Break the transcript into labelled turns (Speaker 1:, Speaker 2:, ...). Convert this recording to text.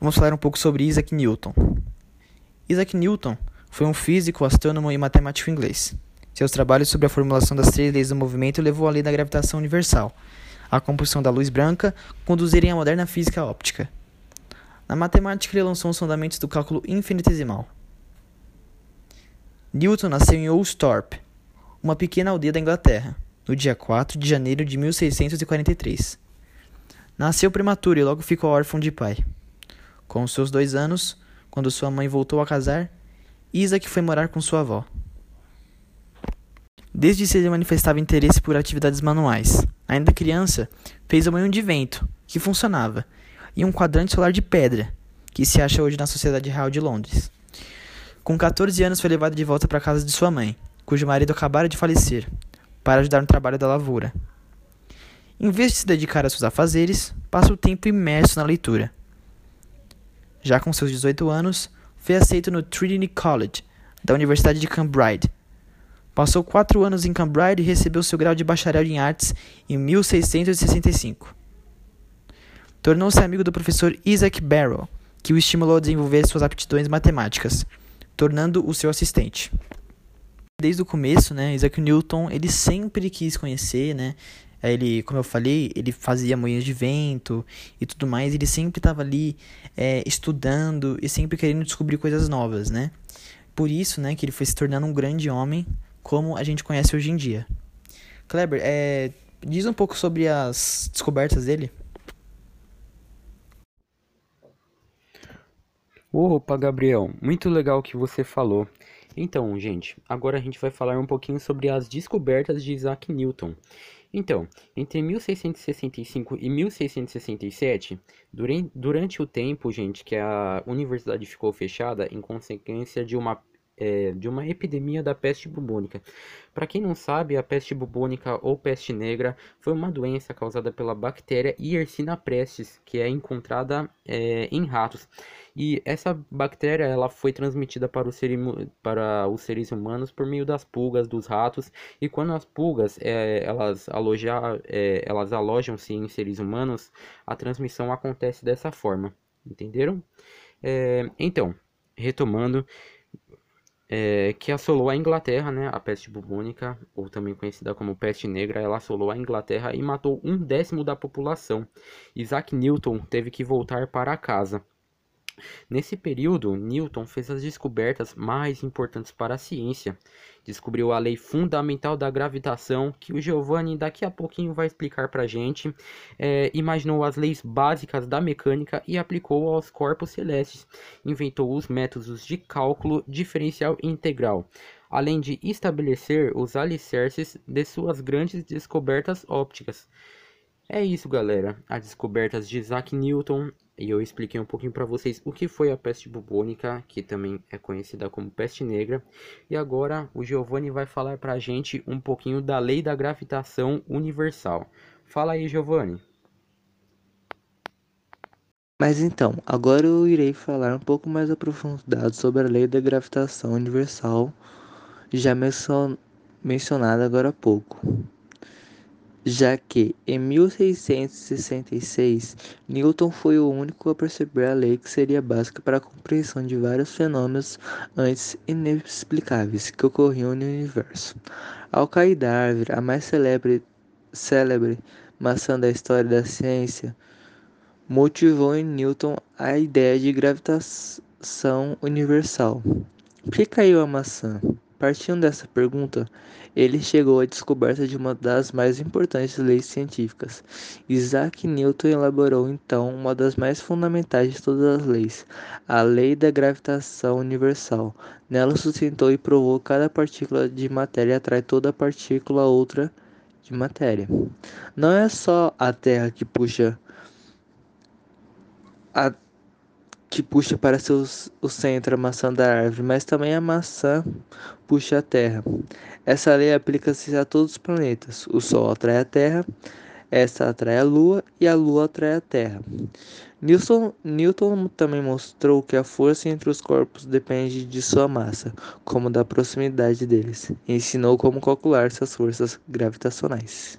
Speaker 1: vamos falar um pouco sobre Isaac Newton. Isaac Newton foi um físico, astrônomo e matemático inglês. Seus trabalhos sobre a formulação das três leis do movimento levou à lei da gravitação universal, a compulsão da luz branca, conduzirem à moderna física óptica. Na matemática, ele lançou os fundamentos do cálculo infinitesimal. Newton nasceu em Oulsthorpe, uma pequena aldeia da Inglaterra, no dia 4 de janeiro de 1643. Nasceu prematuro e logo ficou órfão de pai. Com seus dois anos, quando sua mãe voltou a casar, Isaac foi morar com sua avó. Desde cedo manifestava interesse por atividades manuais. Ainda criança, fez um moinho de vento, que funcionava, e um quadrante solar de pedra, que se acha hoje na Sociedade Real de Londres. Com 14 anos foi levado de volta para a casa de sua mãe, cujo marido acabara de falecer, para ajudar no trabalho da lavoura. Em vez de se dedicar a seus afazeres, passa o tempo imerso na leitura. Já com seus 18 anos, foi aceito no Trinity College, da Universidade de Cambridge, Passou quatro anos em Cambridge e recebeu seu grau de bacharel em artes em 1665. Tornou-se amigo do professor Isaac Barrow, que o estimulou a desenvolver suas aptidões matemáticas, tornando o seu assistente. Desde o começo, né, Isaac Newton ele sempre quis conhecer, né, ele, como eu falei, ele fazia moinhos de vento e tudo mais. Ele sempre estava ali é, estudando e sempre querendo descobrir coisas novas, né? Por isso, né, que ele foi se tornando um grande homem como a gente conhece hoje em dia. Kleber, é, diz um pouco sobre as descobertas dele.
Speaker 2: Opa, Gabriel, muito legal o que você falou. Então, gente, agora a gente vai falar um pouquinho sobre as descobertas de Isaac Newton. Então, entre 1665 e 1667, durante o tempo, gente, que a universidade ficou fechada em consequência de uma é, de uma epidemia da peste bubônica. Para quem não sabe, a peste bubônica ou peste negra foi uma doença causada pela bactéria Yersinia pestis, que é encontrada é, em ratos. E essa bactéria ela foi transmitida para, o ser, para os seres humanos por meio das pulgas dos ratos. E quando as pulgas é, elas, é, elas alojam-se em seres humanos, a transmissão acontece dessa forma. Entenderam? É, então, retomando, é, que assolou a Inglaterra, né, a peste bubônica, ou também conhecida como peste negra, ela assolou a Inglaterra e matou um décimo da população. Isaac Newton teve que voltar para casa. Nesse período, Newton fez as descobertas mais importantes para a ciência. Descobriu a lei fundamental da gravitação, que o Giovanni daqui a pouquinho vai explicar para a gente. É, imaginou as leis básicas da mecânica e aplicou aos corpos celestes. Inventou os métodos de cálculo diferencial integral, além de estabelecer os alicerces de suas grandes descobertas ópticas. É isso, galera. As descobertas de Isaac Newton e eu expliquei um pouquinho para vocês o que foi a peste bubônica, que também é conhecida como peste negra. E agora o Giovanni vai falar para a gente um pouquinho da lei da gravitação universal. Fala aí, Giovanni.
Speaker 3: Mas então, agora eu irei falar um pouco mais aprofundado sobre a lei da gravitação universal, já mencionada agora há pouco já que em 1666 Newton foi o único a perceber a lei que seria básica para a compreensão de vários fenômenos antes inexplicáveis que ocorriam no universo. Ao cair da árvore, a mais célebre, célebre maçã da história da ciência, motivou em Newton a ideia de gravitação universal. Por que caiu a maçã? Partindo dessa pergunta, ele chegou à descoberta de uma das mais importantes leis científicas. Isaac Newton elaborou então uma das mais fundamentais de todas as leis, a lei da gravitação universal. Nela sustentou e provou que cada partícula de matéria atrai toda partícula outra de matéria. Não é só a Terra que puxa a puxa para seus, o centro a maçã da árvore, mas também a maçã puxa a Terra. Essa lei aplica-se a todos os planetas. O Sol atrai a Terra, esta atrai a Lua e a Lua atrai a Terra. Newton, Newton também mostrou que a força entre os corpos depende de sua massa, como da proximidade deles. Ensinou como calcular suas forças gravitacionais.